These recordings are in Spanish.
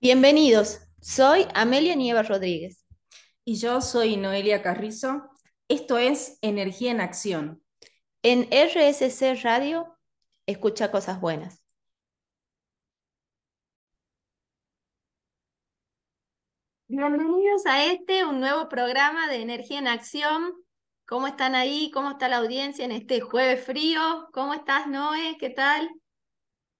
Bienvenidos, soy Amelia Nieva Rodríguez. Y yo soy Noelia Carrizo. Esto es Energía en Acción. En RSC Radio, escucha cosas buenas. Bienvenidos a este, un nuevo programa de Energía en Acción. ¿Cómo están ahí? ¿Cómo está la audiencia en este jueves frío? ¿Cómo estás, Noé? ¿Qué tal?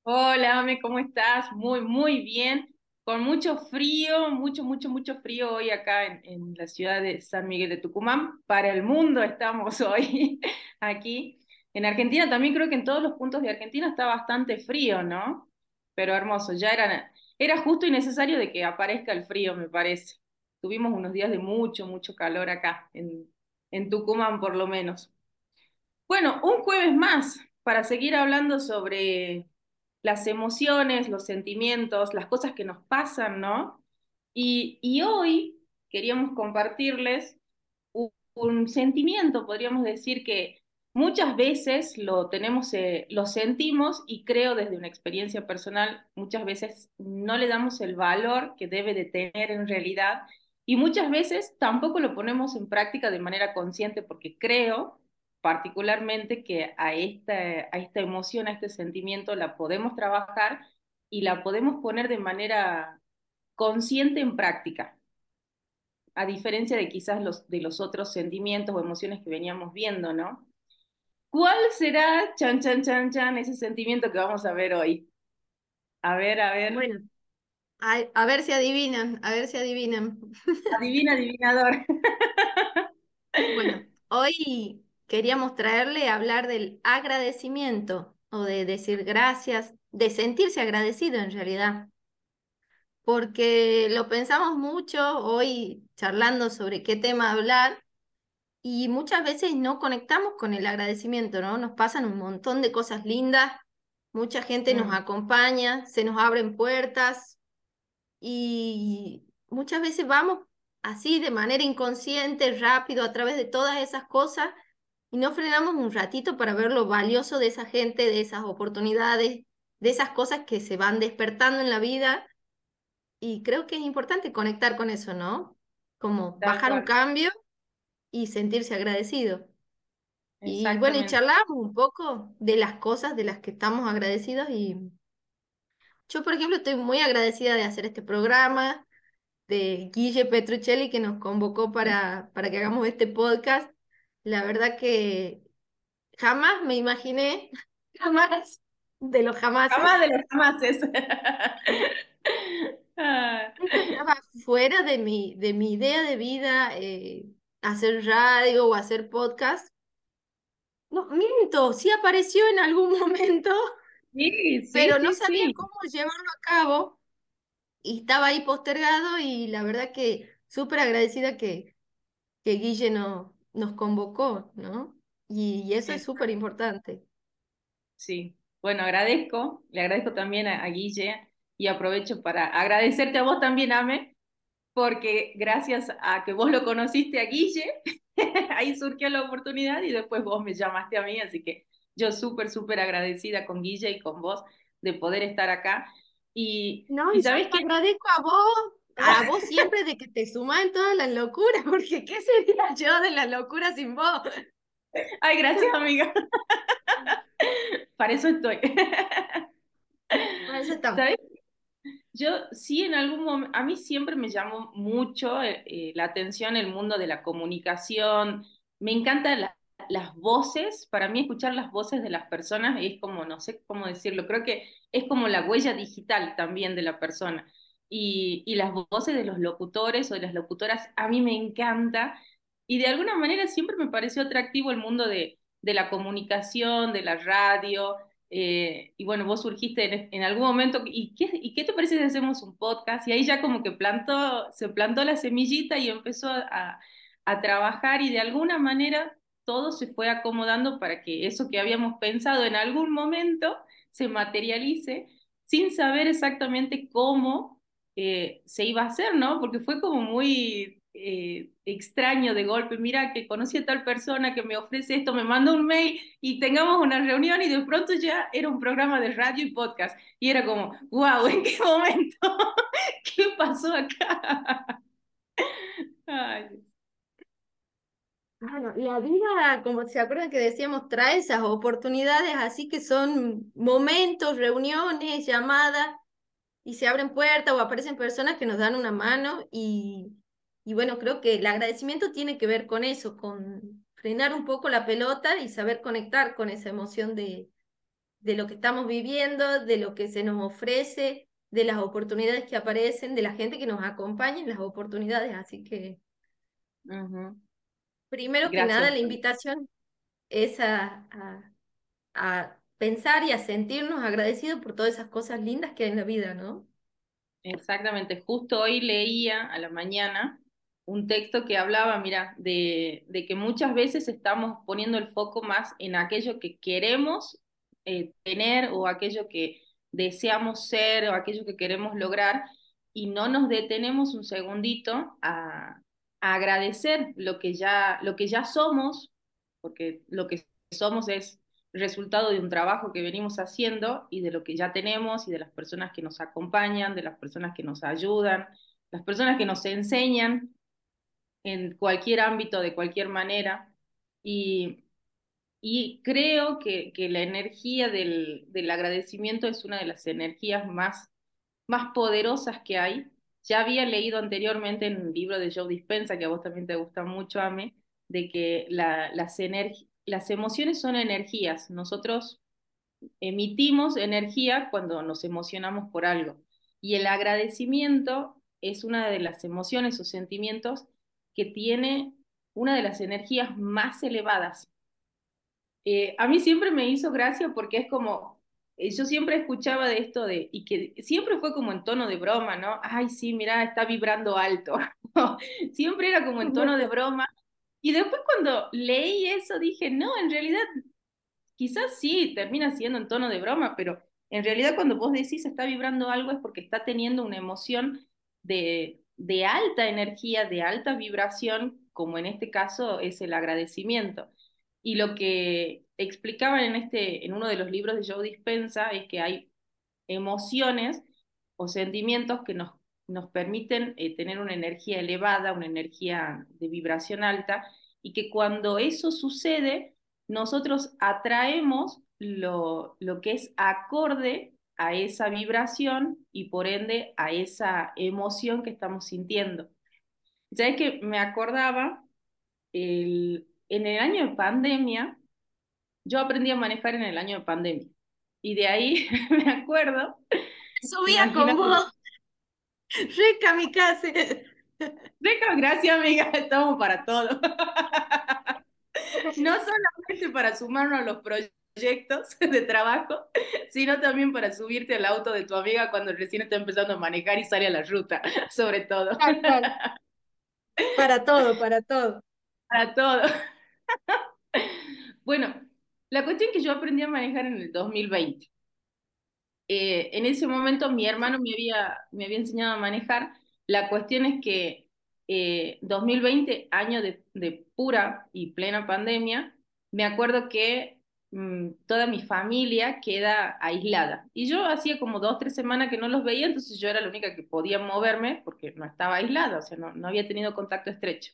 Hola, Ame, ¿cómo estás? Muy, muy bien con mucho frío, mucho, mucho, mucho frío hoy acá en, la ciudad de San Miguel de Tucumán. Para el mundo estamos hoy aquí. En Argentina también creo que en todos los puntos de Argentina está bastante frío, ¿no? Pero hermoso, ya era, era justo y necesario de que aparezca el frío, me parece. Tuvimos unos días de mucho, mucho calor acá, en, en Tucumán por lo menos. Bueno, un jueves más para seguir hablando sobre las emociones, los sentimientos, las cosas que nos pasan, ¿no? Y, hoy queríamos compartirles un, sentimiento, podríamos decir que muchas veces lo tenemos, eh, lo sentimos y creo desde una experiencia personal, muchas veces no le damos el valor que debe de tener en realidad y muchas veces tampoco lo ponemos en práctica de manera consciente porque creo particularmente que a esta, a esta emoción, a este sentimiento, la podemos trabajar y la podemos poner de manera consciente en práctica, a diferencia de quizás los, de los otros sentimientos o emociones que veníamos viendo, ¿no? ¿Cuál será, chan, chan, chan, chan, ese sentimiento que vamos a ver hoy? A ver, a ver. Bueno, a, a ver si adivinan, a ver si adivinan. Adivina, adivinador. Bueno, hoy queríamos traerle a hablar del agradecimiento o de decir gracias, de sentirse agradecido en realidad. Porque lo pensamos mucho hoy charlando sobre qué tema hablar y muchas veces no conectamos con el agradecimiento, ¿no? Nos pasan un montón de cosas lindas, mucha gente nos mm. acompaña, se nos abren puertas y muchas veces vamos así de manera inconsciente, rápido, a través de todas esas cosas y no frenamos un ratito para ver lo valioso de esa gente, de esas oportunidades, de esas cosas que se van despertando en la vida. Y creo que es importante conectar con eso, ¿no? Como bajar un cambio y sentirse agradecido. Y bueno, y charlamos un poco de las cosas de las que estamos agradecidos y yo, por ejemplo, estoy muy agradecida de hacer este programa, de Guille Petruccelli que nos convocó para, para que hagamos este podcast la verdad que jamás me imaginé, jamás de los jamás. Jamás de los jamases. Estaba fuera de mi, de mi idea de vida eh, hacer radio o hacer podcast. No, miento, sí apareció en algún momento, sí, sí, pero no sabía cómo llevarlo a cabo y estaba ahí postergado y la verdad que súper agradecida que, que Guille no, nos convocó, ¿no? Y, eso es súper importante. Sí, bueno, agradezco, le agradezco también a, Guille y aprovecho para agradecerte a vos también, Ame, porque gracias a que vos lo conociste a Guille, ahí surgió la oportunidad y después vos me llamaste a mí, así que yo súper, súper agradecida con Guille y con vos de poder estar acá. Y, no, y sabes que agradezco a vos a vos siempre de que te sumas en todas las locuras, porque ¿qué sería yo de las locuras sin vos? Ay, gracias, amiga. Para eso estoy. Para eso estamos. ¿Sabes? Yo sí en algún momento, a mí siempre me llamó mucho eh, eh, la atención el mundo de la comunicación. Me encantan las voces. Para mí escuchar las voces de las personas es como, no sé cómo decirlo, creo que es como la huella digital también de la persona y, las voces de los locutores o de las locutoras a mí me encanta y de alguna manera siempre me pareció atractivo el mundo de, de la comunicación, de la radio. Eh, y bueno, vos surgiste en, algún momento, ¿y qué, ¿y qué te parece si hacemos un podcast? Y ahí ya como que plantó, se plantó la semillita y empezó a, a trabajar y de alguna manera todo se fue acomodando para que eso que habíamos pensado en algún momento se materialice sin saber exactamente cómo eh, se iba a hacer, ¿no? Porque fue como muy eh, extraño de golpe, mira que conocí a tal persona que me ofrece esto, me manda un mail y tengamos una reunión y de pronto ya era un programa de radio y podcast y era como, wow, ¿en qué momento? ¿qué pasó acá? Ay. Bueno, la vida, como se acuerdan que decíamos, trae esas oportunidades, así que son momentos, reuniones, llamadas, y se abren puertas o aparecen personas que nos dan una mano y, y bueno, creo que el agradecimiento tiene que ver con eso, con frenar un poco la pelota y saber conectar con esa emoción de, de lo que estamos viviendo, de lo que se nos ofrece, de las oportunidades que aparecen, de la gente que nos acompaña en las oportunidades. Así que, primero que nada, la invitación es a, a, a, pensar y a sentirnos agradecidos por todas esas cosas lindas que hay en la vida, ¿no? Exactamente, justo hoy leía a la mañana un texto que hablaba, mira, de, de, que muchas veces estamos poniendo el foco más en aquello que queremos eh, tener o aquello que deseamos ser o aquello que queremos lograr y no nos detenemos un segundito a, a agradecer lo que, ya, lo que ya somos, porque lo que somos es resultado de un trabajo que venimos haciendo y de lo que ya tenemos y de las personas que nos acompañan, de las personas que nos ayudan, las personas que nos enseñan en cualquier ámbito, de cualquier manera. Y, y creo que, que la energía del, del, agradecimiento es una de las energías más, más poderosas que hay. Ya había leído anteriormente en un libro de Joe Dispensa, que a vos también te gusta mucho, Ame, de que la, las, las emociones son energías. Nosotros emitimos energía cuando nos emocionamos por algo. Y el agradecimiento es una de las emociones o sentimientos que tiene una de las energías más elevadas. Eh, a mí siempre me hizo gracia porque es como, eh, yo siempre escuchaba de esto de, y que siempre fue como en tono de broma, ¿no? Ay, sí, mira, está vibrando alto. siempre era como en tono de broma. Y después cuando leí eso dije, no, en realidad quizás sí, termina siendo en tono de broma, pero en realidad cuando vos decís está vibrando algo es porque está teniendo una emoción de, de alta energía, de alta vibración, como en este caso es el agradecimiento. Y lo que explicaban en, este, en uno de los libros de Joe Dispensa es que hay emociones o sentimientos que nos, nos permiten eh, tener una energía elevada, una energía de vibración alta, y que cuando eso sucede, nosotros atraemos lo, lo que es acorde a esa vibración y por ende a esa emoción que estamos sintiendo. ¿Sabes que me acordaba? El, en el año de pandemia, yo aprendí a manejar en el año de pandemia. Y de ahí me acuerdo. Subía como. Rica mi casa. Rica, gracias amiga, estamos para todo. no solamente para sumarnos a los proyectos de trabajo, sino también para subirte al auto de tu amiga cuando recién está empezando a manejar y sale a la ruta, sobre todo. Para todo, para todo. Para todo. Bueno, la cuestión es que yo aprendí a manejar en el 2020. Eh, en ese momento mi hermano me había, me había enseñado a manejar. La cuestión es que 2020, eh, año de, de pura y plena pandemia, me acuerdo que Mm, toda mi familia queda aislada. Y yo hacía como dos, tres semanas que no los veía, entonces yo era la única que podía moverme porque no estaba aislada, o sea, no, no había tenido contacto estrecho.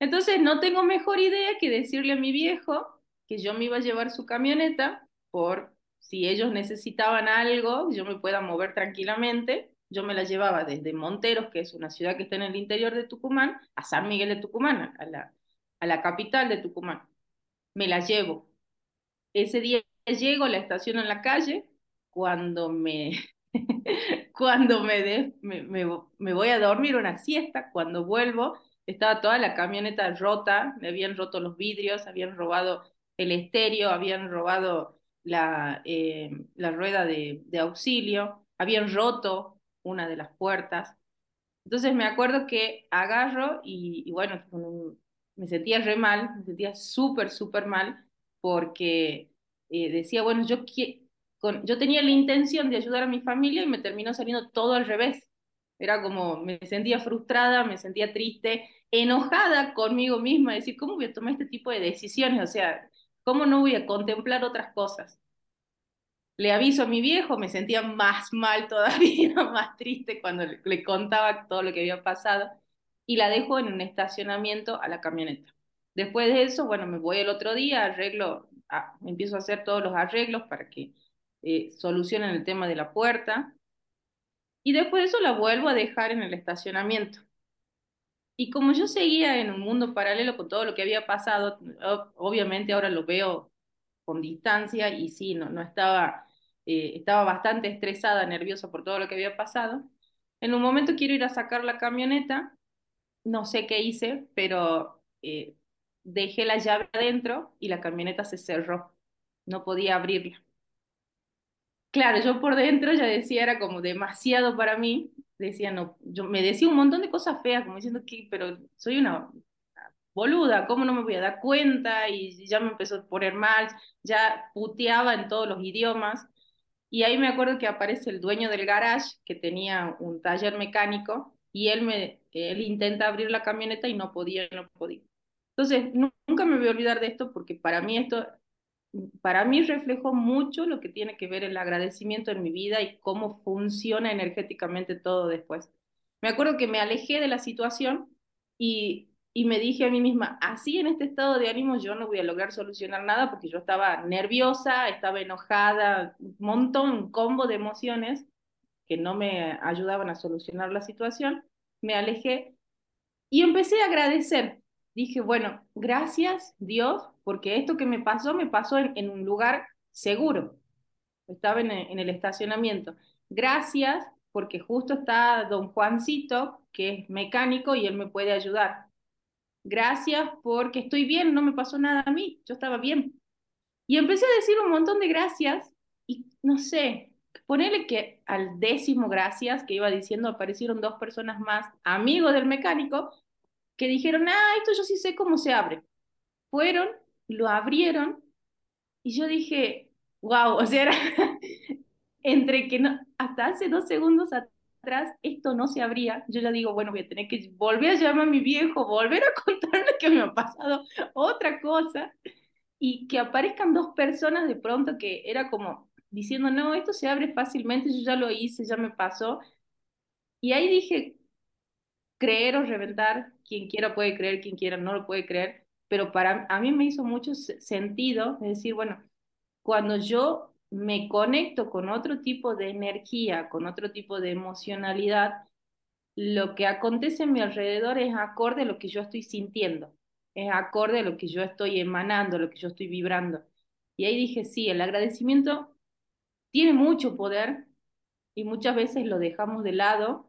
Entonces no tengo mejor idea que decirle a mi viejo que yo me iba a llevar su camioneta por si ellos necesitaban algo, yo me pueda mover tranquilamente. Yo me la llevaba desde Monteros, que es una ciudad que está en el interior de Tucumán, a San Miguel de Tucumán, a la, capital de Tucumán. Me la llevo ese día llego, la estación en la calle, cuando me, cuando me, me, me, voy a dormir una siesta, cuando vuelvo, estaba toda la camioneta rota, me habían roto los vidrios, habían robado el estéreo, habían robado la, eh, la rueda de, de, auxilio, habían roto una de las puertas. Entonces me acuerdo que agarro y, y bueno, me sentía re mal, me sentía súper, súper mal porque eh, decía, bueno, yo, con, yo tenía la intención de ayudar a mi familia y me terminó saliendo todo al revés. Era como, me sentía frustrada, me sentía triste, enojada conmigo misma, decir, ¿cómo voy a tomar este tipo de decisiones? O sea, ¿cómo no voy a contemplar otras cosas? Le aviso a mi viejo, me sentía más mal todavía, más triste cuando le contaba todo lo que había pasado y la dejo en un estacionamiento a la camioneta. Después de eso, bueno, me voy el otro día, arreglo, ah, empiezo a hacer todos los arreglos para que eh, solucionen el tema de la puerta. Y después de eso la vuelvo a dejar en el estacionamiento. Y como yo seguía en un mundo paralelo con todo lo que había pasado, obviamente ahora lo veo con distancia y sí, no, estaba, eh, estaba bastante estresada, nerviosa por todo lo que había pasado. En un momento quiero ir a sacar la camioneta, no sé qué hice, pero eh, dejé la llave adentro y la camioneta se cerró, no podía abrirla. Claro, yo por dentro ya decía, era como demasiado para mí, decía, no, yo me decía un montón de cosas feas, como diciendo que, pero soy una boluda, ¿cómo no me voy a dar cuenta? Y ya me empezó a poner mal, ya puteaba en todos los idiomas. Y ahí me acuerdo que aparece el dueño del garage, que tenía un taller mecánico, y él, me, él intenta abrir la camioneta y no podía, no podía. Entonces, nunca me voy a olvidar de esto porque para mí esto, para mí reflejó mucho lo que tiene que ver el agradecimiento en mi vida y cómo funciona energéticamente todo después. Me acuerdo que me alejé de la situación y, y me dije a mí misma, así en este estado de ánimo yo no voy a lograr solucionar nada porque yo estaba nerviosa, estaba enojada, un montón, un combo de emociones que no me ayudaban a solucionar la situación. Me alejé y empecé a agradecer dije, bueno, gracias Dios, porque esto que me pasó, me pasó en, un lugar seguro. Estaba en, en el estacionamiento. Gracias, porque justo está don Juancito, que es mecánico y él me puede ayudar. Gracias porque estoy bien, no me pasó nada a mí, yo estaba bien. Y empecé a decir un montón de gracias y no sé, ponele que al décimo gracias que iba diciendo aparecieron dos personas más, amigos del mecánico, que dijeron, ah, esto yo sí sé cómo se abre. Fueron, lo abrieron y yo dije, wow, o sea, era entre que no, hasta hace dos segundos atrás esto no se abría, yo ya digo, bueno, voy a tener que volver a llamar a mi viejo, volver a contarle que me ha pasado otra cosa y que aparezcan dos personas de pronto que era como diciendo, no, esto se abre fácilmente, yo ya lo hice, ya me pasó. Y ahí dije, creer o reventar, quien quiera puede creer, quien quiera no lo puede creer, pero para a mí me hizo mucho sentido, decir, bueno, cuando yo me conecto con otro tipo de energía, con otro tipo de emocionalidad, lo que acontece a mi alrededor es acorde a lo que yo estoy sintiendo, es acorde a lo que yo estoy emanando, lo que yo estoy vibrando. Y ahí dije, sí, el agradecimiento tiene mucho poder y muchas veces lo dejamos de lado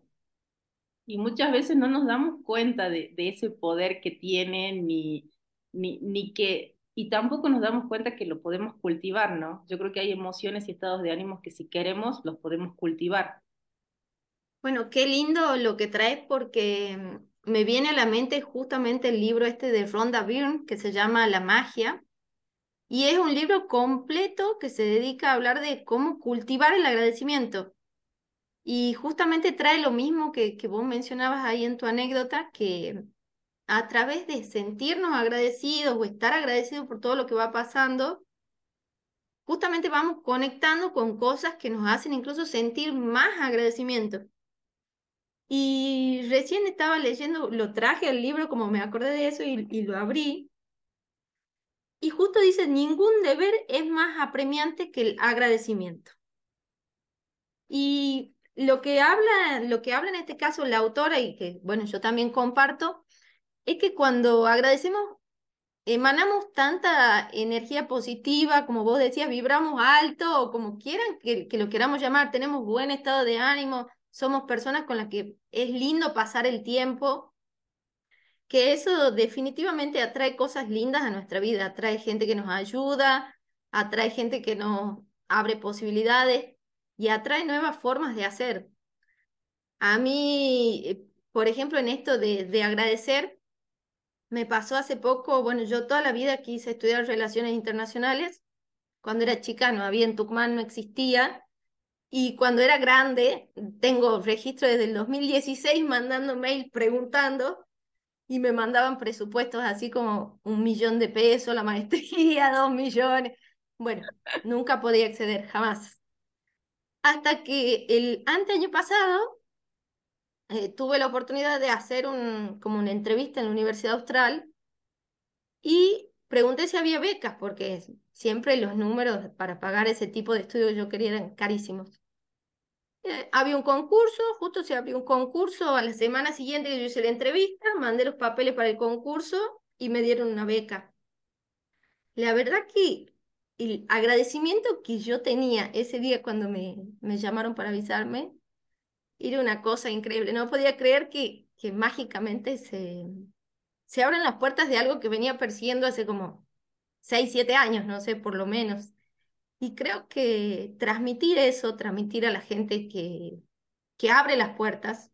y muchas veces no nos damos cuenta de, ese poder que tiene, ni, ni, ni que, y tampoco nos damos cuenta que lo podemos cultivar, ¿no? Yo creo que hay emociones y estados de ánimos que si queremos los podemos cultivar. Bueno, qué lindo lo que traes porque mm, me viene a la mente justamente el libro este de Rhonda Byrne que se llama La magia. Y es un libro completo que se dedica a hablar de cómo cultivar el agradecimiento. Y justamente trae lo mismo que, que vos mencionabas ahí en tu anécdota, que a través de sentirnos agradecidos o estar agradecidos por todo lo que va pasando, justamente vamos conectando con cosas que nos hacen incluso sentir más agradecimiento. Y recién estaba leyendo, lo traje al libro como me acordé de eso y, y lo abrí. Y justo dice, ningún deber es más apremiante que el agradecimiento. Y lo que habla, lo que habla en este caso la autora y que, bueno, yo también comparto, es que cuando agradecemos, emanamos tanta energía positiva, como vos decías, vibramos alto o como quieran que, que lo queramos llamar, tenemos buen estado de ánimo, somos personas con las que es lindo pasar el tiempo, que eso definitivamente atrae cosas lindas a nuestra vida, atrae gente que nos ayuda, atrae gente que nos abre posibilidades y atrae nuevas formas de hacer. A mí, eh, por ejemplo, en esto de, de agradecer, me pasó hace poco, bueno, yo toda la vida quise estudiar relaciones internacionales. Cuando era chica no había en Tucumán, no existía. Y cuando era grande, tengo registro desde el 2016 mandando mail preguntando y me mandaban presupuestos así como un millón de pesos, la maestría, dos millones. Bueno, nunca podía acceder, jamás. Hasta que el año pasado eh, tuve la oportunidad de hacer un, como una entrevista en la Universidad Austral y pregunté si había becas, porque siempre los números para pagar ese tipo de estudios yo quería eran carísimos. Eh, había un concurso, justo se abrió un concurso a la semana siguiente que yo hice la entrevista, mandé los papeles para el concurso y me dieron una beca. La verdad que el agradecimiento que yo tenía ese día cuando me, me llamaron para avisarme era una cosa increíble. No podía creer que, que mágicamente se, se abren las puertas de algo que venía persiguiendo hace como 6, 7 años, no sé, por lo menos. Y creo que transmitir eso, transmitir a la gente que, que abre las puertas,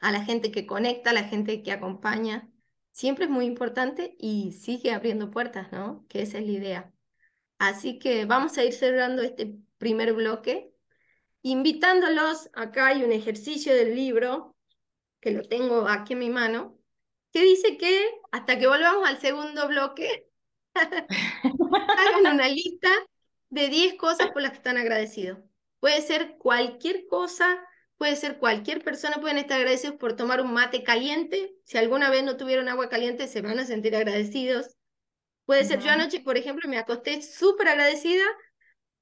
a la gente que conecta, a la gente que acompaña, siempre es muy importante y sigue abriendo puertas, ¿no? Que esa es la idea. Así que vamos a ir cerrando este primer bloque, invitándolos, acá hay un ejercicio del libro, que lo tengo aquí en mi mano, que dice que hasta que volvamos al segundo bloque, hagan una lista de 10 cosas por las que están agradecidos. Puede ser cualquier cosa, puede ser cualquier persona, pueden estar agradecidos por tomar un mate caliente. Si alguna vez no tuvieron agua caliente, se van a sentir agradecidos. Puede ser, yo anoche, por ejemplo, me acosté súper agradecida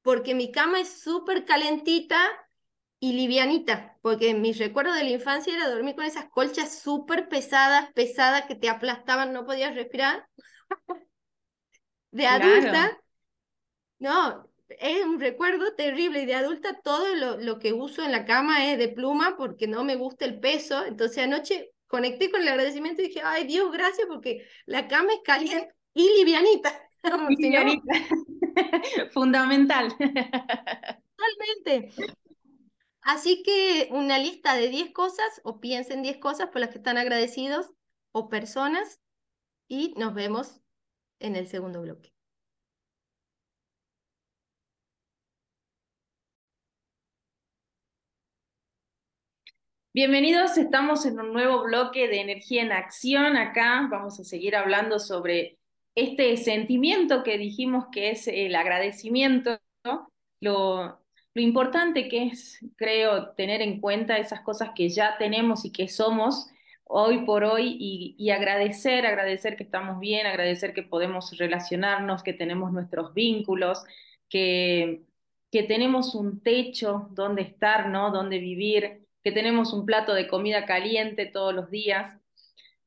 porque mi cama es súper calentita y livianita, porque mi recuerdo de la infancia era dormir con esas colchas súper pesadas, pesadas que te aplastaban, no podías respirar. de adulta, no, es un recuerdo terrible y de adulta todo lo, lo, que uso en la cama es de pluma porque no me gusta el peso. Entonces anoche conecté con el agradecimiento y dije, ay Dios, gracias porque la cama es caliente y livianita. Fundamental. Totalmente. Así que una lista de 10 cosas o piensen 10 cosas por las que están agradecidos o personas y nos vemos en el segundo bloque. Bienvenidos, estamos en un nuevo bloque de energía en acción. Acá vamos a seguir hablando sobre este sentimiento que dijimos que es el agradecimiento, lo, importante que es, creo, tener en cuenta esas cosas que ya tenemos y que somos hoy por hoy y, y, agradecer, agradecer que estamos bien, agradecer que podemos relacionarnos, que tenemos nuestros vínculos, que, que tenemos un techo donde estar, ¿no? Donde vivir que tenemos un plato de comida caliente todos los días.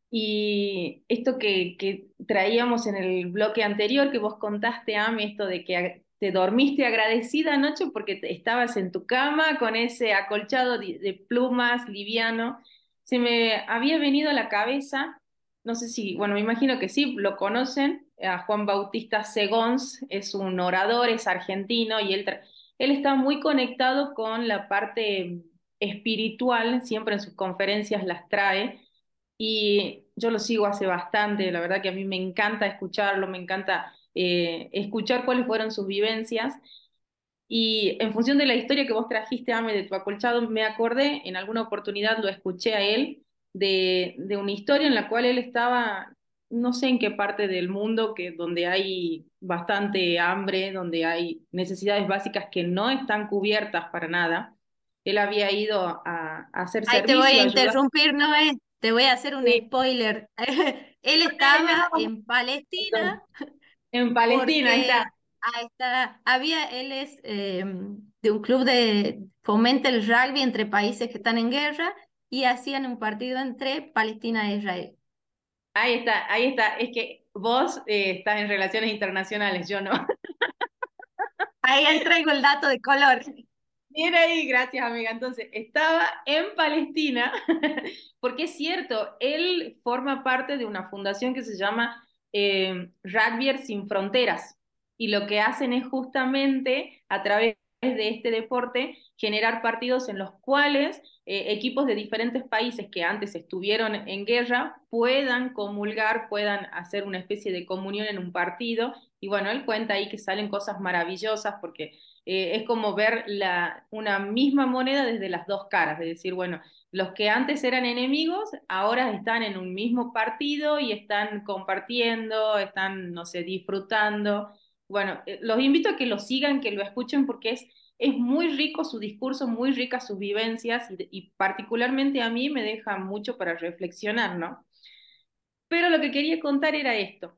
Y esto que, que traíamos en el bloque anterior, que vos contaste, Ami, esto de que te dormiste agradecida anoche porque estabas en tu cama con ese acolchado de, plumas liviano, se me había venido a la cabeza, no sé si, bueno, me imagino que sí, lo conocen, a Juan Bautista Segons, es un orador, es argentino y él, él está muy conectado con la parte espiritual, siempre en sus conferencias las trae y yo lo sigo hace bastante, la verdad que a mí me encanta escucharlo, me encanta eh, escuchar cuáles fueron sus vivencias. Y en función de la historia que vos trajiste, Ame, de tu acolchado, me acordé, en alguna oportunidad lo escuché a él, de, de una historia en la cual él estaba, no sé en qué parte del mundo, que, donde hay bastante hambre, donde hay necesidades básicas que no están cubiertas para nada, él había ido a, hacer Ahí te voy a interrumpir, no es, te voy a hacer un spoiler. él estaba en Palestina. En Palestina, ahí está. Ahí está. Había, él es em, de un club de fomenta el rugby entre países que están en guerra y hacían un partido entre Palestina e Israel. Ahí está, ahí está. Es que vos eh, estás en relaciones internacionales, yo no. Ahí traigo el dato de color. Bien ahí, gracias amiga. Entonces, estaba en Palestina, porque es cierto, él forma parte de una fundación que se llama eh, Sin Fronteras, y lo que hacen es justamente a través de este deporte generar partidos en los cuales eh, equipos de diferentes países que antes estuvieron en guerra puedan comulgar, puedan hacer una especie de comunión en un partido. Y bueno, él cuenta ahí que salen cosas maravillosas porque eh, es como ver una misma moneda desde las dos caras, de decir, bueno, los que antes eran enemigos ahora están en un mismo partido y están compartiendo, están, no sé, disfrutando. Bueno, eh, los invito a que lo sigan, que lo escuchen porque es es muy rico su discurso, muy ricas sus vivencias y, y particularmente a mí me deja mucho para reflexionar, ¿no? Pero lo que quería contar era esto.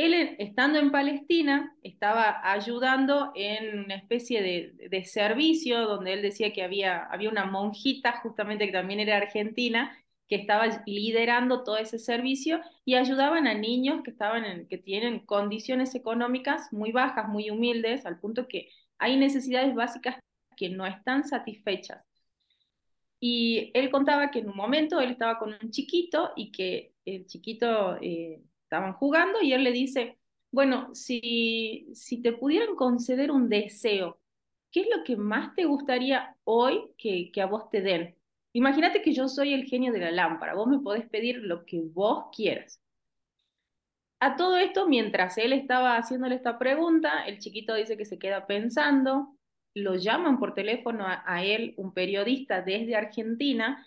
Él, estando en Palestina, estaba ayudando en una especie de, servicio donde él decía que había, había una monjita, justamente que también era argentina, que estaba liderando todo ese servicio y ayudaban a niños que, estaban que tienen condiciones económicas muy bajas, muy humildes, al punto que hay necesidades básicas que no están satisfechas. Y él contaba que en un momento él estaba con un chiquito y que el chiquito eh, estaban jugando y él le dice, bueno, si, si te pudieran conceder un deseo, ¿qué es lo que más te gustaría hoy que, que a vos te den? Imagínate que yo soy el genio de la lámpara, vos me podés pedir lo que vos quieras. A todo esto, mientras él estaba haciéndole esta pregunta, el chiquito dice que se queda pensando, lo llaman por teléfono a, a él, un periodista desde Argentina,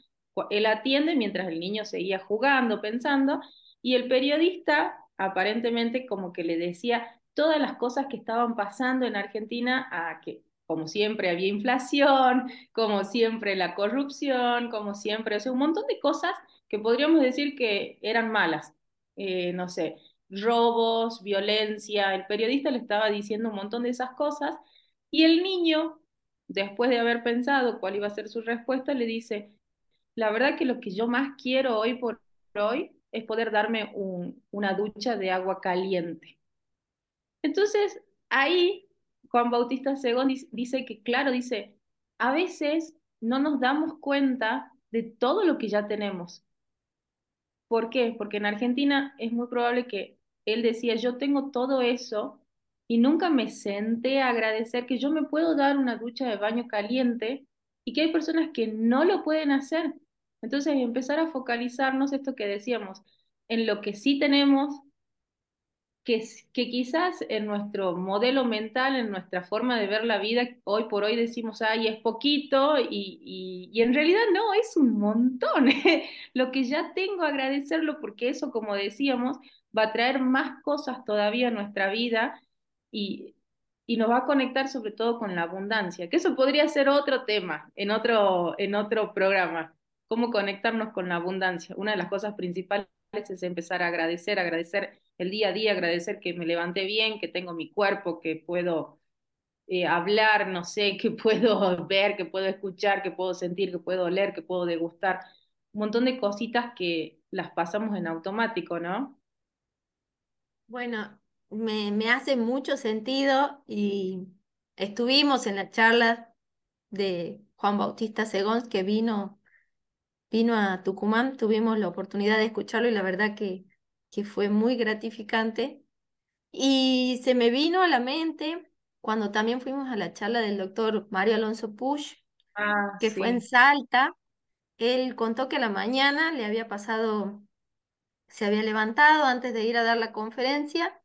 él atiende mientras el niño seguía jugando, pensando, y el periodista aparentemente como que le decía todas las cosas que estaban pasando en Argentina a que como siempre había inflación, como siempre la corrupción, como siempre, o sea, un montón de cosas que podríamos decir que eran malas. Eh, no sé, robos, violencia, el periodista le estaba diciendo un montón de esas cosas y el niño, después de haber pensado cuál iba a ser su respuesta, le dice, la verdad que lo que yo más quiero hoy por hoy es poder darme un, una ducha de agua caliente. Entonces, ahí Juan Bautista Segón dice que, claro, dice, a veces no nos damos cuenta de todo lo que ya tenemos. ¿Por qué? Porque en Argentina es muy probable que él decía, yo tengo todo eso y nunca me senté a agradecer que yo me puedo dar una ducha de baño caliente y que hay personas que no lo pueden hacer. Entonces, empezar a focalizarnos esto que decíamos, en lo que sí tenemos, que, que quizás en nuestro modelo mental, en nuestra forma de ver la vida, hoy por hoy decimos, ay, es poquito, y, y, en realidad no, es un montón. Lo que ya tengo, agradecerlo, porque eso, como decíamos, va a traer más cosas todavía a nuestra vida y, y nos va a conectar sobre todo con la abundancia, que eso podría ser otro tema en otro, en otro programa, cómo conectarnos con la abundancia. Una de las cosas principales es empezar a agradecer, agradecer el día a día, agradecer que me levanté bien, que tengo mi cuerpo, que puedo eh, hablar, no sé, que puedo ver, que puedo escuchar, que puedo sentir, que puedo oler, que puedo degustar. Un montón de cositas que las pasamos en automático, ¿no? Bueno, me, me hace mucho sentido y estuvimos en la charla de Juan Bautista Segón que vino, vino a Tucumán, tuvimos la oportunidad de escucharlo y la verdad que que fue muy gratificante. Y se me vino a la mente cuando también fuimos a la charla del doctor Mario Alonso Push, ah, que sí. fue en Salta. Él contó que a la mañana le había pasado, se había levantado antes de ir a dar la conferencia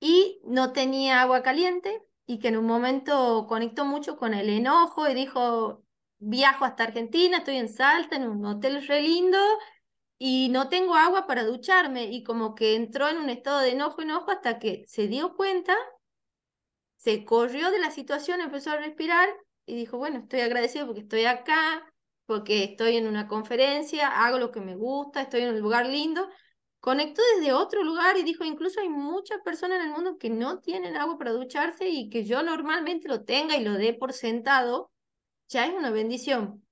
y no tenía agua caliente y que en un momento conectó mucho con el enojo y dijo, viajo hasta Argentina, estoy en Salta, en un hotel re lindo y no tengo agua para ducharme y como que entró en un estado de enojo, enojo hasta que se dio cuenta, se corrió de la situación, empezó a respirar y dijo, bueno, estoy agradecido porque estoy acá, porque estoy en una conferencia, hago lo que me gusta, estoy en un lugar lindo. Conectó desde otro lugar y dijo, incluso hay muchas personas en el mundo que no tienen agua para ducharse y que yo normalmente lo tenga y lo dé por sentado, ya es una bendición.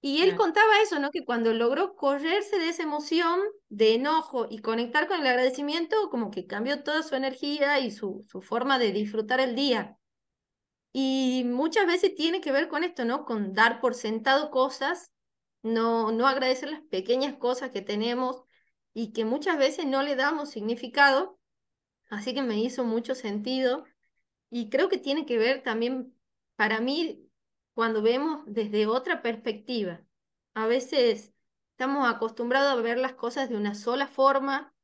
Y él contaba eso, ¿no? Que cuando logró correrse de esa emoción de enojo y conectar con el agradecimiento, como que cambió toda su energía y su, su forma de disfrutar el día. Y muchas veces tiene que ver con esto, ¿no? Con dar por sentado cosas, no, no agradecer las pequeñas cosas que tenemos y que muchas veces no le damos significado. Así que me hizo mucho sentido. Y creo que tiene que ver también, para mí, cuando vemos desde otra perspectiva. A veces estamos acostumbrados a ver las cosas de una sola forma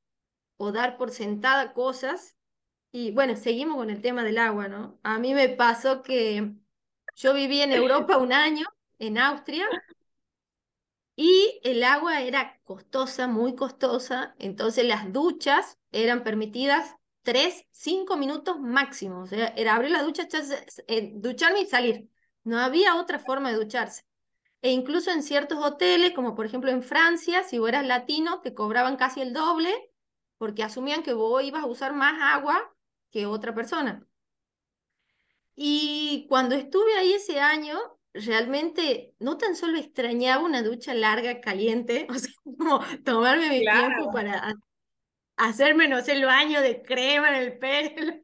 o dar por sentada cosas. Y bueno, seguimos con el tema del agua, ¿no? A mí me pasó que yo viví en Europa un año, en Austria, y el agua era costosa, muy costosa, entonces las duchas eran permitidas tres, cinco minutos máximo. O sea, era abrir la ducha, eh, ducharme y salir No había otra forma de ducharse. E incluso en ciertos hoteles, como por ejemplo en Francia, si vos eras latino, te cobraban casi el doble porque asumían que vos ibas a usar más agua que otra persona. Y cuando estuve ahí ese año, realmente no tan solo extrañaba una ducha larga, caliente, o sea, como tomarme mi tiempo para hacerme, no sé, el baño de crema en el pelo,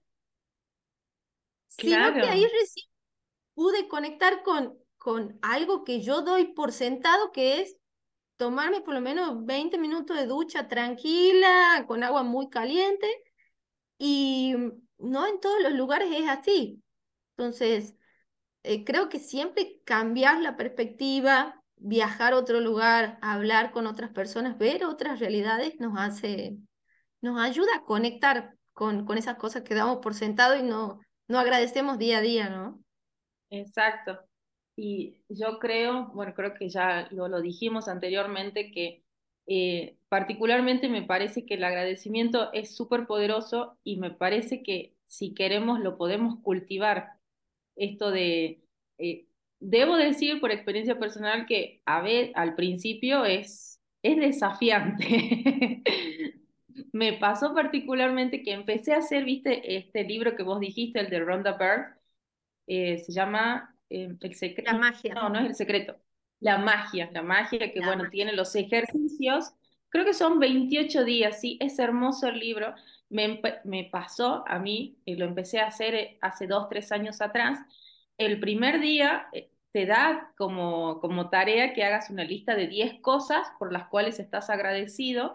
sino que ahí recién pude conectar con, con algo que yo doy por sentado, que es tomarme por lo menos 20 minutos de ducha tranquila, con agua muy caliente, y no en todos los lugares es así. Entonces, eh, creo que siempre cambiar la perspectiva, viajar a otro lugar, hablar con otras personas, ver otras realidades, nos hace, nos ayuda a conectar con, con esas cosas que damos por sentado y no, no agradecemos día a día, ¿no? Exacto. Y yo creo, bueno, creo que ya lo, lo dijimos anteriormente, que eh, particularmente me parece que el agradecimiento es súper poderoso y me parece que si queremos lo podemos cultivar. Esto de, eh, debo decir por experiencia personal que a ver, al principio es, es desafiante. me pasó particularmente que empecé a hacer, viste, este libro que vos dijiste, el de Rhonda Byrne, eh, se llama El secreto. La magia. No, no es el secreto la magia, la magia que, bueno, tiene los ejercicios. Creo que son 28 días, sí, es hermoso el libro. Me, me pasó a mí, y lo empecé a hacer eh, hace dos, tres años atrás. El primer día eh, te da como, como tarea que hagas una lista de 10 cosas por las cuales estás agradecido.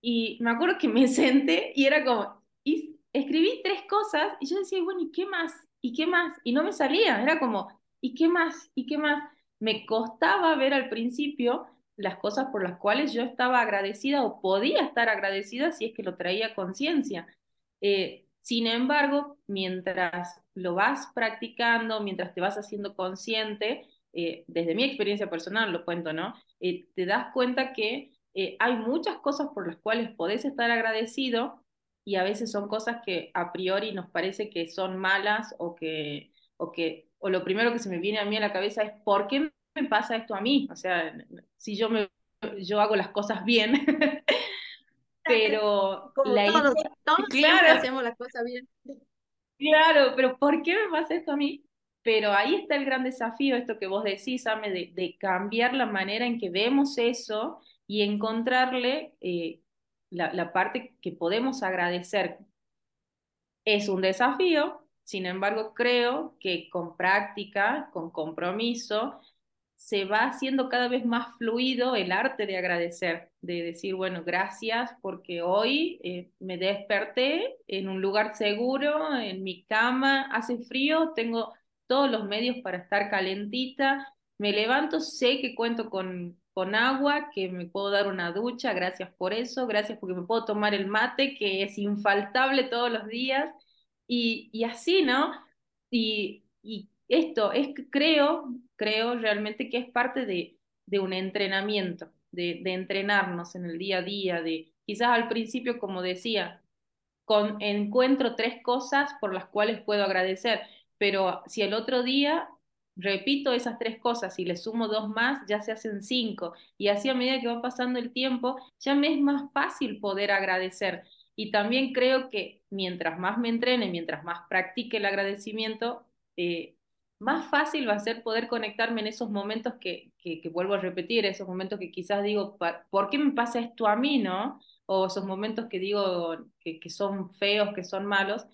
Y me acuerdo que me senté y era como, y escribí y yo decía, bueno, ¿y qué más? ¿Y qué más? Y no me salía, era como, ¿y qué más? ¿Y qué más? me costaba ver al principio las cosas por las cuales yo estaba agradecida o podía estar agradecida si es que lo traía conciencia. Eh, sin embargo, mientras lo vas practicando, mientras te vas haciendo consciente, eh, desde mi experiencia personal lo cuento, ¿no? Eh, te das cuenta que hay muchas cosas por las cuales podés estar agradecido y a veces son cosas que a priori nos parece que son malas o que, o que o lo primero que se me viene a mí a la cabeza es ¿por qué me pasa esto a mí? O sea, si yo me yo hago las cosas bien, pero la todos, todos claro, hacemos las cosas bien. Claro, pero ¿por qué me pasa esto a mí? Pero ahí está el gran desafío, esto que vos decís, Ame, de, de cambiar la manera en que vemos eso y encontrarle eh, la, la parte que podemos agradecer. Es un desafío, sin embargo, creo que con práctica, con compromiso, se va haciendo cada vez más fluido el arte de agradecer, de decir, bueno, gracias porque hoy eh, me desperté en un lugar seguro, en mi cama, hace frío, tengo todos los medios para estar calentita, me levanto, sé que cuento con, con agua, que me puedo dar una ducha, gracias por eso, gracias porque me puedo tomar el mate, que es infaltable todos los días y, así, ¿no? Y, esto es, creo, creo realmente que es parte de, de un entrenamiento, de, de, entrenarnos en el día a día, de quizás al principio, como decía, con, encuentro tres cosas por las cuales puedo agradecer, pero si el otro día repito esas tres cosas y le sumo dos más, ya se hacen cinco. Y así a medida que va pasando el tiempo, ya me es más fácil poder agradecer. Y también creo que mientras más me entrene, mientras más practique el agradecimiento, eh, más fácil va a ser poder conectarme en esos momentos que, que, vuelvo a repetir, esos momentos que quizás digo, ¿por qué me pasa esto a mí, no? O esos momentos que digo que, que son feos, que son malos,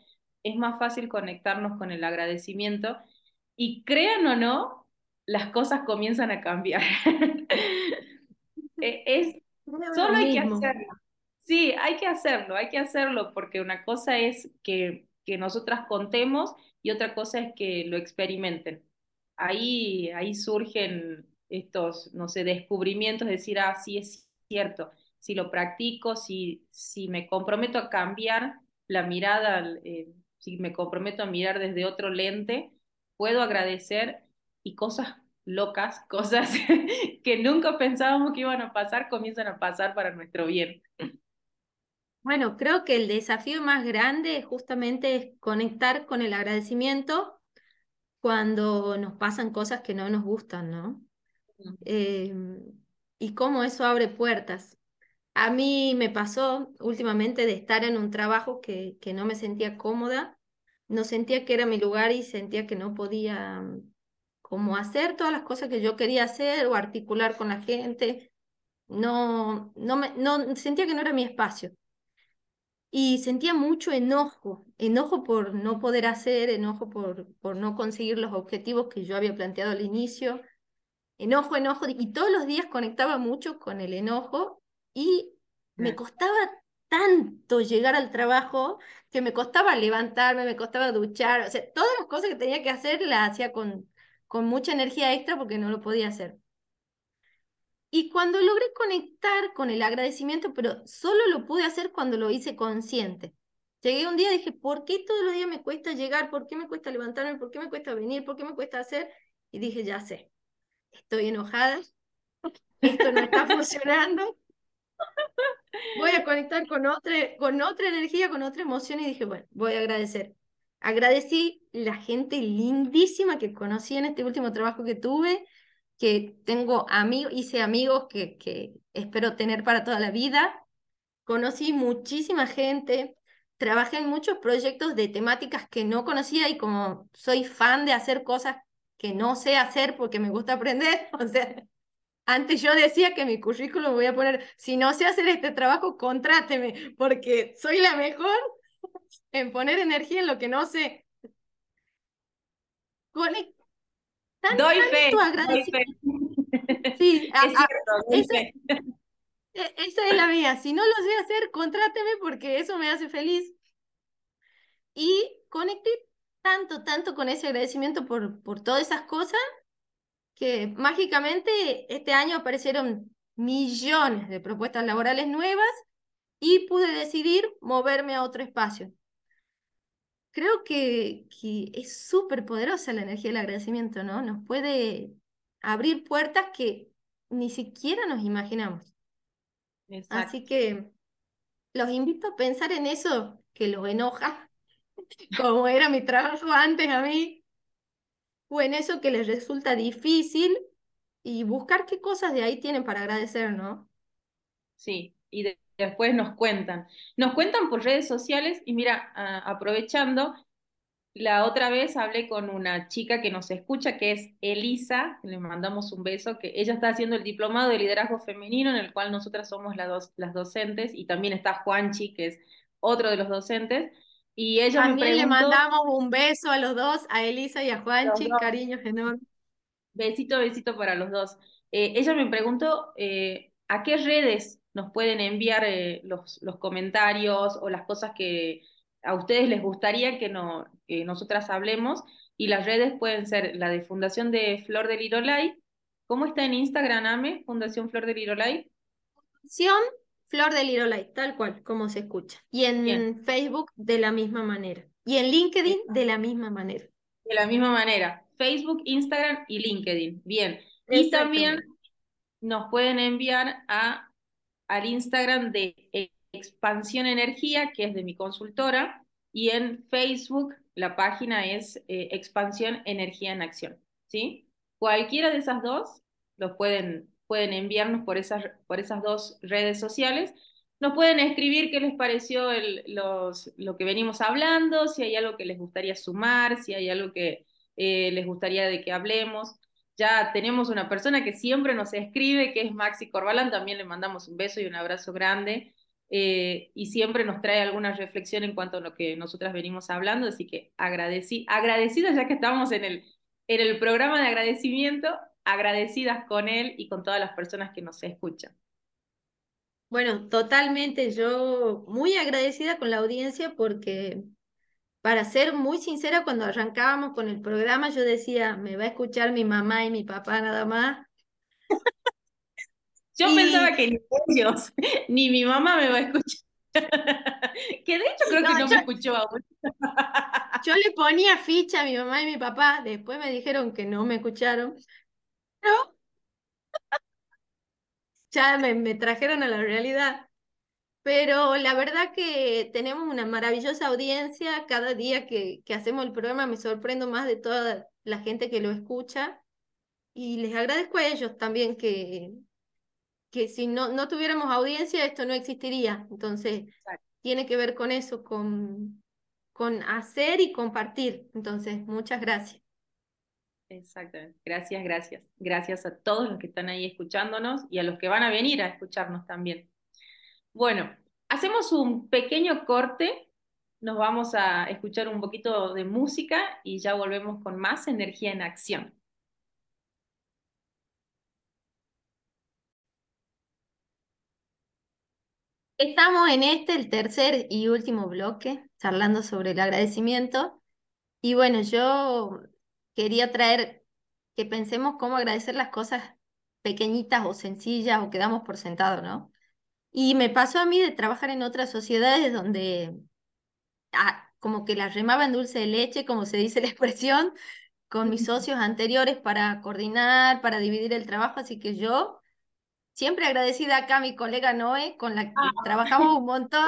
es más fácil conectarnos con el agradecimiento. Y crean o no, las cosas comienzan a cambiar. E, es, solo hay que hacerlo. Sí, hay que hacerlo, hay que hacerlo, porque una cosa es que, que nosotras contemos y otra cosa es que lo experimenten. Ahí, ahí surgen estos, no sé, descubrimientos, decir, ah, sí es cierto, si lo practico, si, si me comprometo a cambiar la mirada, eh, si me comprometo a mirar desde otro lente, puedo agradecer y cosas locas, cosas que nunca pensábamos que iban a pasar, comienzan a pasar para nuestro bien. Bueno, creo que el desafío más grande justamente es conectar con el agradecimiento cuando nos pasan cosas que no nos gustan, ¿no? Eh, y cómo eso abre puertas. A mí me pasó últimamente de estar en un trabajo que, que no me sentía cómoda, no sentía que era mi lugar y sentía que no podía mm, como hacer todas las cosas que yo quería hacer o articular con la gente. No, no, me, no sentía que no era mi espacio. Y sentía mucho enojo, enojo por no poder hacer, enojo por, por no conseguir los objetivos que yo había planteado al inicio, enojo, enojo, y todos los días conectaba mucho con el enojo y me costaba tanto llegar al trabajo que me costaba levantarme, me costaba duchar, o sea, todas las cosas que tenía que hacer las hacía con, con mucha energía extra porque no lo podía hacer. Y cuando logré conectar con el agradecimiento, pero solo lo pude hacer cuando lo hice consciente. Llegué un día y dije, ¿por qué todos los días me cuesta llegar? ¿Por qué me cuesta levantarme? ¿Por qué me cuesta venir? ¿Por qué me cuesta hacer? Y dije, ya sé, estoy enojada, esto no está funcionando. Voy a conectar con otra, con otra energía, con otra emoción y dije, bueno, voy a agradecer. Agradecí la gente lindísima que conocí en este último trabajo que tuve, que tengo amigos, hice amigos que, que espero tener para toda la vida. Conocí muchísima gente, trabajé en muchos proyectos de temáticas que no conocía y como soy fan de hacer cosas que no sé hacer porque me gusta aprender, o sea, antes yo decía que mi currículum voy a poner, si no sé hacer este trabajo, contráteme, porque soy la mejor en poner energía en lo que no sé. doy fe, Sí, es cierto, e, esa es la mía. Si no lo sé hacer, contráteme porque eso me hace feliz. Y conecté tanto, tanto con ese agradecimiento por, por todas esas cosas que mágicamente este año aparecieron millones de propuestas laborales nuevas y pude decidir moverme a otro espacio. Creo que, que es súper poderosa la energía del agradecimiento, ¿no? Nos puede abrir puertas que ni siquiera nos imaginamos. Así que los invito a pensar en eso que los enoja, como era mi trabajo antes a mí, o en eso que les resulta difícil y buscar qué cosas de ahí tienen para agradecer, ¿no? Sí, y después nos cuentan. Nos cuentan por redes sociales y mira, aprovechando, la otra vez hablé con una chica que nos escucha, que es Elisa, le mandamos un beso, que ella está haciendo el diplomado de liderazgo femenino, en el cual nosotras somos las docentes, y también está Juanchi, que es otro de los docentes, y ella También le mandamos un beso a los dos, a Elisa y a Juanchi, cariños enormes. Besito, besito para los dos. Eh, ella me preguntó eh, a qué redes nos pueden enviar eh, los, los comentarios o las cosas que a ustedes les gustaría que, no, que nosotras hablemos. Y las redes pueden ser la de Fundación de Flor de Lirolay. ¿Cómo está en Instagram, Ame? Fundación Flor de Lirolay. Fundación Flor de Lirolay, tal cual, como se escucha. Y en Facebook de la misma manera. Y en LinkedIn de la misma manera. De la misma manera. Facebook, Instagram y LinkedIn. Bien. Y también nos pueden enviar a, al Instagram de Expansión Energía, que es de mi consultora, y en Facebook la página es eh, Expansión Energía en Acción. ¿sí? Cualquiera de esas dos los pueden pueden enviarnos por esas, por esas dos redes sociales. Nos pueden escribir qué les pareció el, los, lo que venimos hablando, si hay algo que les gustaría sumar, si hay algo que eh, les gustaría de que hablemos. Ya tenemos una persona que siempre nos escribe, que es Maxi Corbalán, también le mandamos un beso y un abrazo grande. Eh, y siempre nos trae alguna reflexión en cuanto a lo que nosotras venimos hablando, así que agradeci agradecidos ya que estamos en el, en el programa de agradecimiento, agradecidas con él y con todas las personas que nos escuchan. Bueno, totalmente, yo muy agradecida con la audiencia porque, para ser muy sincera, cuando arrancábamos con el programa, yo decía, me va a escuchar mi mamá y mi papá nada más. yo pensaba que ni ellos, ni mi mamá me va a escuchar. que de hecho creo que no me escuchó aún. yo le ponía ficha a mi mamá y mi papá, después me dijeron que no me escucharon, ya me, me trajeron a la realidad. Pero la verdad que tenemos una maravillosa audiencia. Cada día que, que hacemos el programa me sorprendo más de toda la gente que lo escucha. Y les agradezco a ellos también que, que si no, no tuviéramos audiencia esto no existiría. Entonces, tiene que ver con eso, con, con hacer y compartir. Entonces, muchas gracias. Exactamente. Gracias, gracias. Gracias a todos los que están ahí escuchándonos y a los que van a venir a escucharnos también. Bueno, hacemos un pequeño corte, nos vamos a escuchar un poquito de música y ya volvemos con más energía en acción. Estamos en este, el tercer y último bloque, charlando sobre el agradecimiento. Y bueno, yo quería traer que pensemos cómo agradecer las cosas pequeñitas o sencillas o que damos por sentado, ¿no? Y me pasó a mí de trabajar en otras sociedades donde ah, como que la remaba en dulce de leche, como se dice la expresión, con mis socios anteriores para coordinar, para dividir el trabajo, así que yo siempre agradecida acá a mi colega Noé, con la que ah. trabajamos un montón,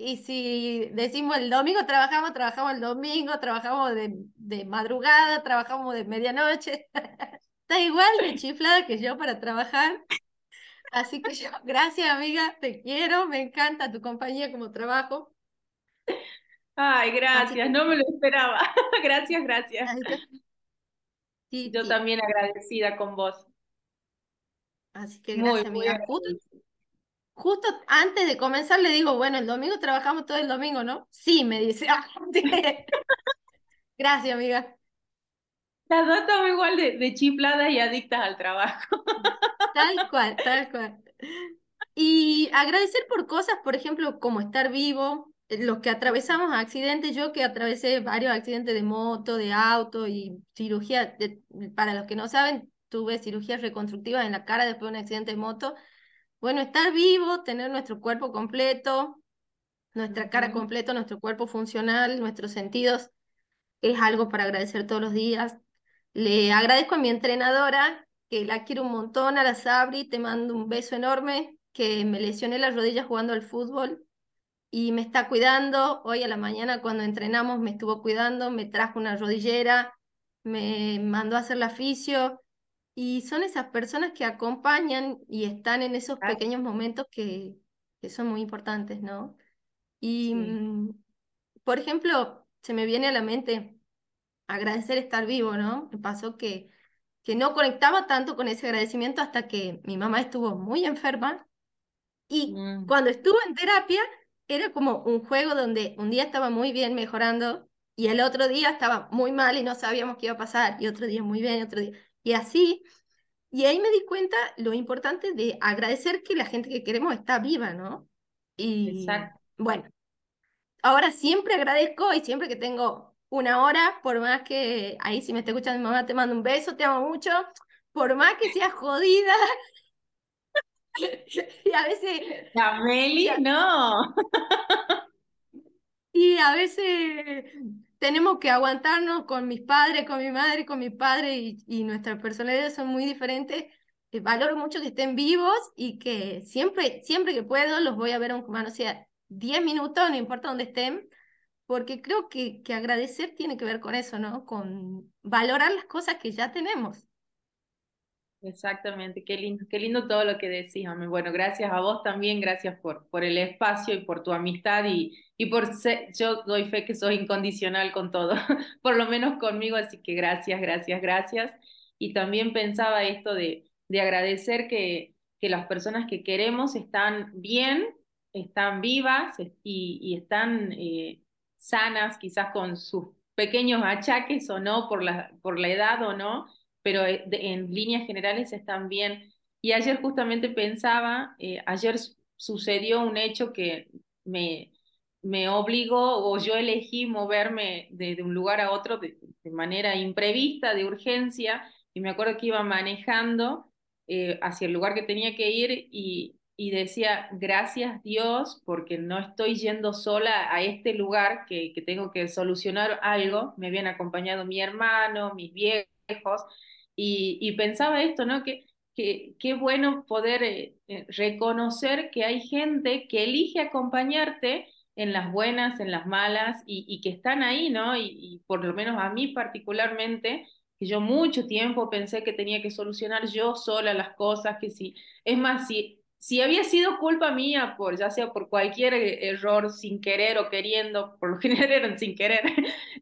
y si decimos el domingo trabajamos, trabajamos el domingo, trabajamos de, de madrugada, trabajamos de medianoche. Está igual de chiflada que yo para trabajar. Así que yo, gracias amiga, te quiero, me encanta tu compañía como trabajo. Ay, gracias, no me lo esperaba. gracias, gracias. yo también agradecida con vos. Así que gracias, amiga. Justo, antes de comenzar le digo, bueno, el domingo trabajamos todo el domingo, ¿no? Sí, me dice. gracias, amiga. Las dos estamos igual de, de chifladas y adictas al trabajo. Tal cual, tal cual. Y agradecer por cosas, por ejemplo, como estar vivo, eh, los que atravesamos accidentes, yo que atravesé varios accidentes de moto, de auto y cirugía, para los que no saben, tuve cirugías reconstructivas en la cara después de un accidente de moto. Bueno, estar vivo, tener nuestro cuerpo completo, nuestra cara completa, nuestro cuerpo funcional, nuestros sentidos, es algo para agradecer todos los días. Le agradezco a mi entrenadora que la quiero un montón, a la Sabri, te mando un beso enorme, que me lesioné las rodillas jugando al fútbol y me está cuidando. Hoy a la mañana cuando entrenamos me estuvo cuidando, me trajo una rodillera, me mandó a hacer la fisio y son esas personas que acompañan y están en esos pequeños momentos que, que son muy importantes, ¿no? Y, mm, por ejemplo, se me viene a la mente agradecer estar vivo, ¿no? Me pasó que que no conectaba tanto con ese agradecimiento hasta que mi mamá estuvo muy enferma y mm. cuando estuvo en terapia era como un juego donde un día estaba muy bien mejorando y el otro día estaba muy mal y no sabíamos qué iba a pasar y otro día muy bien y otro día y así y ahí me di cuenta lo importante de agradecer que la gente que queremos está viva, ¿no? Y bueno, ahora siempre agradezco y siempre que tengo una hora, por más que ahí si me está escuchando mi mamá, te mando un beso, te amo mucho, por más que seas jodida. y a veces... La Meli, no. y a veces tenemos que aguantarnos con mis padres, con mi madre, con mi padre y, y nuestras personalidades son muy diferentes. Eh, valoro mucho que estén vivos y que siempre, siempre que puedo los voy a ver aunque no sea 10 minutos, no importa dónde estén, porque creo que, que agradecer tiene que ver con eso, ¿no? Con valorar las cosas que ya tenemos. Exactamente, qué lindo, qué lindo todo lo que decís, Bueno, gracias a vos también, gracias por, por el espacio y por tu amistad y, y por ser, yo doy fe que sos incondicional con todo, por lo menos conmigo, así que gracias, gracias, gracias. Y también pensaba esto de, de agradecer que, que las personas que queremos están bien, están vivas y, y están eh, sanas, quizás con sus pequeños achaques o no, por la, por la edad o no, pero eh, en líneas generales están bien. Y ayer justamente pensaba, eh, ayer sucedió un hecho que me, me obligó o yo elegí moverme de, un lugar a otro de, manera imprevista, de urgencia, y me acuerdo que iba manejando eh, hacia el lugar que tenía que ir y, y decía, gracias Dios, porque no estoy yendo sola a este lugar que, que tengo que solucionar algo. Me habían acompañado mi hermano, mis viejos, y, pensaba esto, ¿no? Que, qué, qué bueno poder eh, eh, reconocer que hay gente que elige acompañarte en las buenas, en las malas, y, y que están ahí, ¿no? Y, y, por lo menos a mí particularmente, que yo mucho tiempo pensé que tenía que solucionar yo sola las cosas, que si, es más, si si había sido culpa mía, por, ya sea por cualquier eh, error sin querer o queriendo, por lo general eran sin querer,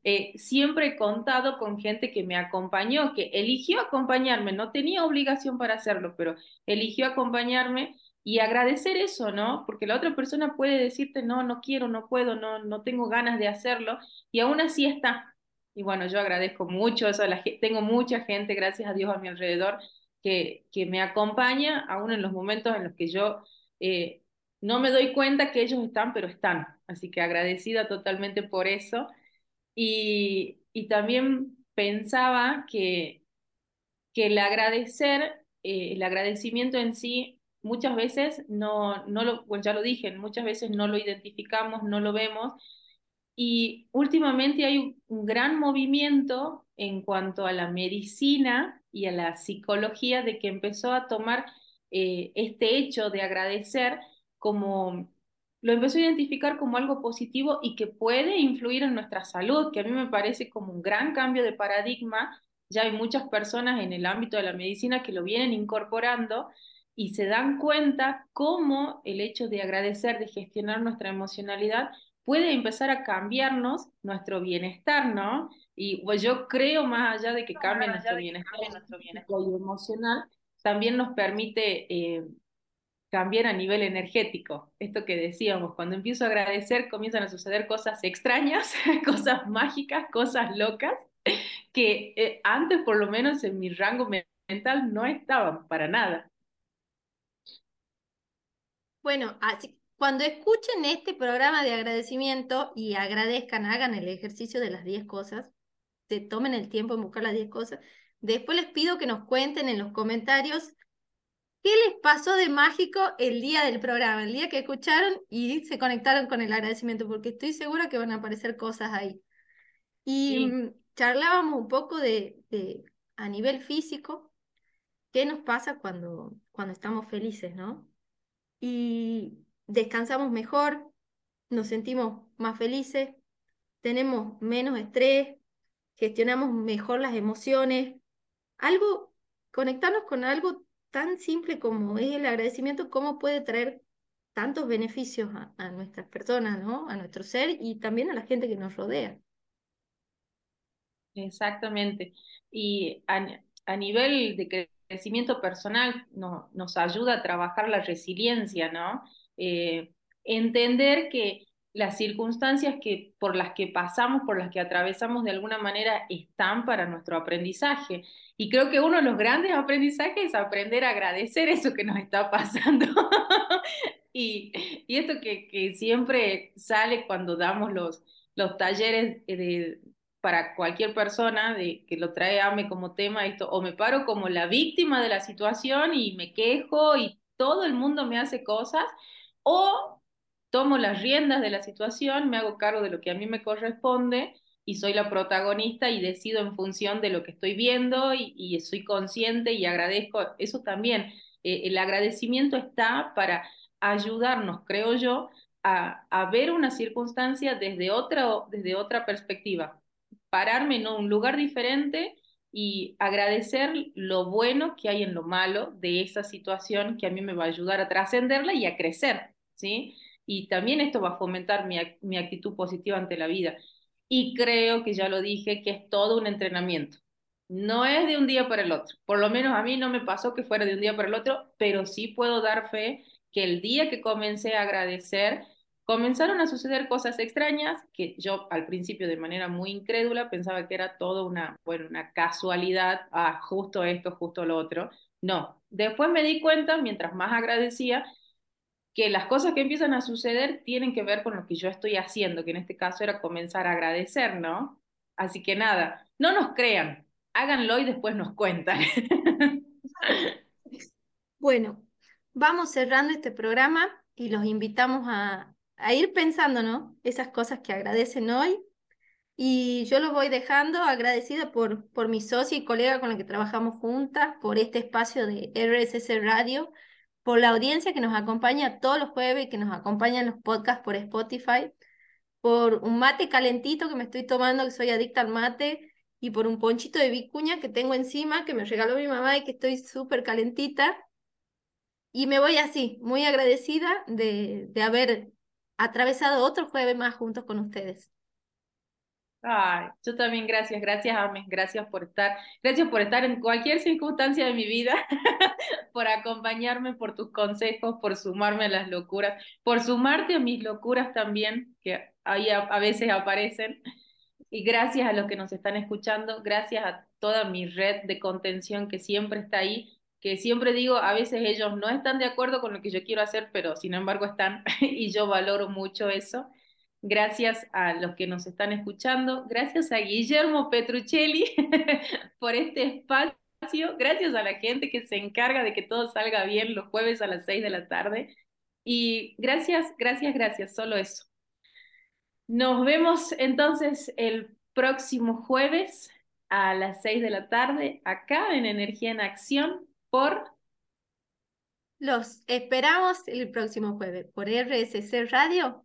eh, siempre he contado con gente que me acompañó, que eligió acompañarme, no tenía obligación para hacerlo, pero eligió acompañarme y agradecer eso, ¿no? Porque la otra persona puede decirte, no, no quiero, no puedo, no, no tengo ganas de hacerlo, y aún así está. Y bueno, yo agradezco mucho eso, tengo mucha gente, gracias a Dios, a mi alrededor, que, me acompaña aún en los momentos en los que yo eh, no me doy cuenta que ellos están, pero están. Así que agradecida totalmente por eso. Y, y también pensaba que, que el agradecer, eh, el agradecimiento en sí, muchas veces no, no lo, bueno, ya lo dije, muchas veces no lo identificamos, no lo vemos. Y últimamente hay un, gran movimiento en cuanto a la medicina y a la psicología de que empezó a tomar eh, este hecho de agradecer como, lo empezó a identificar como algo positivo y que puede influir en nuestra salud, que a mí me parece como un gran cambio de paradigma. Ya hay muchas personas en el ámbito de la medicina que lo vienen incorporando y se dan cuenta cómo el hecho de agradecer, de gestionar nuestra emocionalidad, puede empezar a cambiarnos nuestro bienestar, ¿no? Y pues yo creo más allá de que cambie nuestro bienestar, nuestro bienestar emocional, también nos permite eh, cambiar a nivel energético. Esto que decíamos, cuando empiezo a agradecer comienzan a suceder cosas extrañas, cosas mágicas, cosas locas, que eh, antes por lo menos en mi rango mental no estaban para nada. Bueno, así, cuando escuchen este programa de agradecimiento y agradezcan, hagan el ejercicio de las 10 cosas, se tomen el tiempo en buscar las 10 cosas. Después les pido que nos cuenten en los comentarios qué les pasó de mágico el día del programa, el día que escucharon y se conectaron con el agradecimiento, porque estoy segura que van a aparecer cosas ahí. Y sí. Mm, charlábamos un poco de, de, a nivel físico, qué nos pasa cuando, cuando estamos felices, ¿no? Y descansamos mejor, nos sentimos más felices, tenemos menos estrés, gestionamos mejor las emociones. Algo, conectarnos con algo tan simple como es el agradecimiento, cómo puede traer tantos beneficios a, nuestras personas, ¿no? A nuestro ser y también a la gente que nos rodea. Exactamente. Y a, a nivel de crecimiento personal no, nos ayuda a trabajar la resiliencia, ¿no? Eh, entender que las circunstancias que, por las que pasamos, por las que atravesamos de alguna manera, están para nuestro aprendizaje. Y creo que uno de los grandes aprendizajes es aprender a agradecer eso que nos está pasando. y, y, esto que, que, siempre sale cuando damos los, los talleres de, para cualquier persona de, que lo trae AME como tema, esto, o me paro como la víctima de la situación y me quejo y todo el mundo me hace cosas, o tomo las riendas de la situación, me hago cargo de lo que a mí me corresponde y soy la protagonista y decido en función de lo que estoy viendo y, y soy consciente y agradezco. Eso también, eh, el agradecimiento está para ayudarnos, creo yo, a, a, ver una circunstancia desde otra, desde otra perspectiva, pararme en un lugar diferente y agradecer lo bueno que hay en lo malo de esa situación que a mí me va a ayudar a trascenderla y a crecer, ¿sí? y también esto va a fomentar mi, mi actitud positiva ante la vida. Y creo que ya lo dije, que es todo un entrenamiento. No es de un día para el otro. Por lo menos a mí no me pasó que fuera de un día para el otro, pero sí puedo dar fe que el día que comencé a agradecer, comenzaron a suceder cosas extrañas que yo al principio de manera muy incrédula pensaba que era todo una, bueno, una casualidad, ah, justo esto, justo lo otro. No, después me di cuenta, mientras más agradecía, que las cosas que empiezan a suceder tienen que ver con lo que yo estoy haciendo, que en este caso era comenzar a agradecer, ¿no? Así que nada, no nos crean, háganlo y después nos cuentan. Bueno, vamos cerrando este programa y los invitamos a, a ir pensando, ¿no? Esas cosas que agradecen hoy Y yo los voy dejando agradecida por, por mi socia y colega con la que trabajamos juntas, por este espacio de RSS Radio, por la audiencia que nos acompaña todos los jueves y que nos acompaña en los podcasts por Spotify, por un mate calentito que me estoy tomando, que soy adicta al mate, y por un ponchito de vicuña que tengo encima, que me regaló mi mamá y que estoy súper calentita. Y me voy así, muy agradecida de, de haber atravesado otro jueves más juntos con ustedes. Ay, yo también gracias, gracias Ames, gracias por estar, gracias por estar en cualquier circunstancia de mi vida, por acompañarme, por tus consejos, por sumarme a las locuras, por sumarte a mis locuras también, que ahí a, a veces aparecen. Y gracias a los que nos están escuchando, gracias a toda mi red de contención que siempre está ahí, que siempre digo, a veces ellos no están de acuerdo con lo que yo quiero hacer, pero sin embargo están y yo valoro mucho eso. Gracias a los que nos están escuchando, gracias a Guillermo Petruccelli por este espacio, gracias a la gente que se encarga de que todo salga bien los jueves a las seis de la tarde. Y gracias, gracias, gracias, solo eso. Nos vemos entonces el próximo jueves a las seis de la tarde acá en Energía en Acción por... Los esperamos el próximo jueves por RSC Radio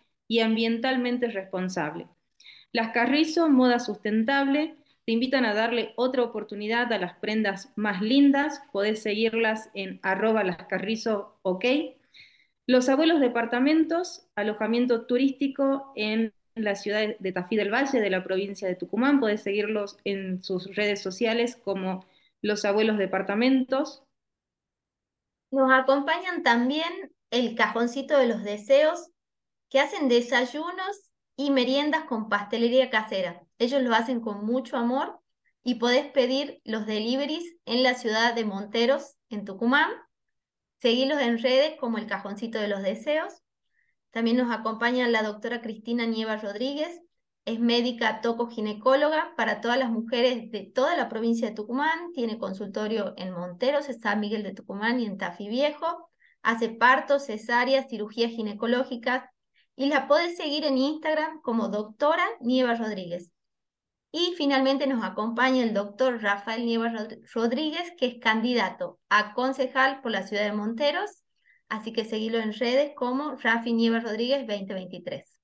y ambientalmente responsable. Las Carrizo, moda sustentable, te invitan a darle otra oportunidad a las prendas más lindas. Podés seguirlas en arroba lascarrizo, ok. Los abuelos departamentos, alojamiento turístico en la ciudad de Tafí del Valle, de la provincia de Tucumán. Podés seguirlos en sus redes sociales como Los Abuelos Departamentos. Nos acompañan también el cajoncito de los deseos, que hacen desayunos y meriendas con pastelería casera. Ellos lo hacen con mucho amor y podés pedir los deliveries en la ciudad de Monteros, en Tucumán. Seguilos en redes como el Cajoncito de los Deseos. También nos acompaña la doctora Cristina Nieva Rodríguez, es médica toco-ginecóloga para todas las mujeres de toda la provincia de Tucumán, tiene consultorio en Monteros, en San Miguel de Tucumán y en Tafí Viejo, hace partos, cesáreas, cirugías ginecológicas, y la podés seguir en Instagram como doctora Nieva Rodríguez. Y finalmente nos acompaña el doctor Rafael Nieva Rodríguez, que es candidato a concejal por la ciudad de Monteros, así que seguilo en redes como Rafi Nieva Rodríguez 2023.